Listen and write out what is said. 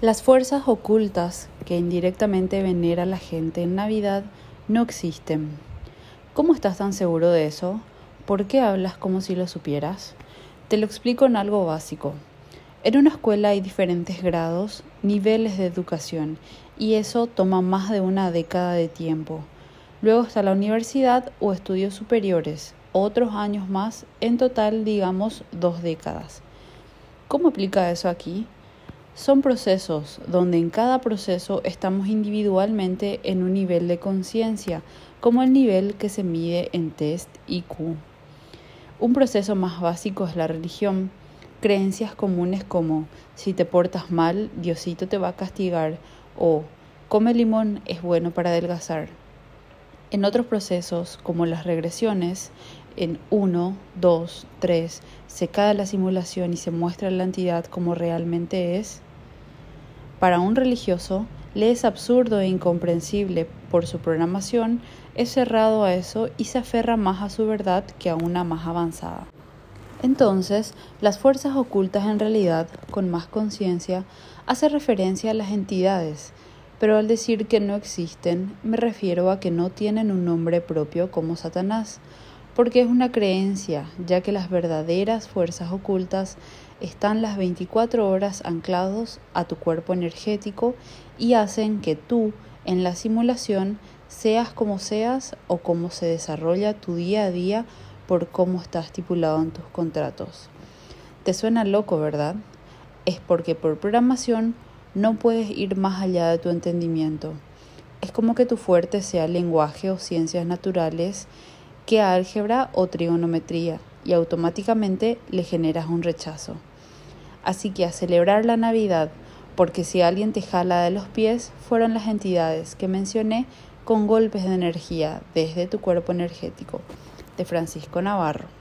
Las fuerzas ocultas que indirectamente venera la gente en Navidad no existen. ¿Cómo estás tan seguro de eso? ¿Por qué hablas como si lo supieras? Te lo explico en algo básico. En una escuela hay diferentes grados, niveles de educación, y eso toma más de una década de tiempo. Luego está la universidad o estudios superiores, otros años más, en total digamos dos décadas. ¿Cómo aplica eso aquí? Son procesos donde en cada proceso estamos individualmente en un nivel de conciencia, como el nivel que se mide en test IQ. Un proceso más básico es la religión. Creencias comunes como si te portas mal, Diosito te va a castigar o come limón es bueno para adelgazar. En otros procesos, como las regresiones, en 1, 2, 3, se cae la simulación y se muestra la entidad como realmente es, para un religioso, le es absurdo e incomprensible por su programación, es cerrado a eso y se aferra más a su verdad que a una más avanzada. Entonces, las fuerzas ocultas en realidad, con más conciencia, hace referencia a las entidades, pero al decir que no existen, me refiero a que no tienen un nombre propio como Satanás, porque es una creencia, ya que las verdaderas fuerzas ocultas están las 24 horas anclados a tu cuerpo energético y hacen que tú, en la simulación, seas como seas o como se desarrolla tu día a día por cómo está estipulado en tus contratos. Te suena loco, ¿verdad? Es porque por programación no puedes ir más allá de tu entendimiento. Es como que tu fuerte sea lenguaje o ciencias naturales que álgebra o trigonometría y automáticamente le generas un rechazo. Así que a celebrar la Navidad, porque si alguien te jala de los pies, fueron las entidades que mencioné con golpes de energía desde tu cuerpo energético, de Francisco Navarro.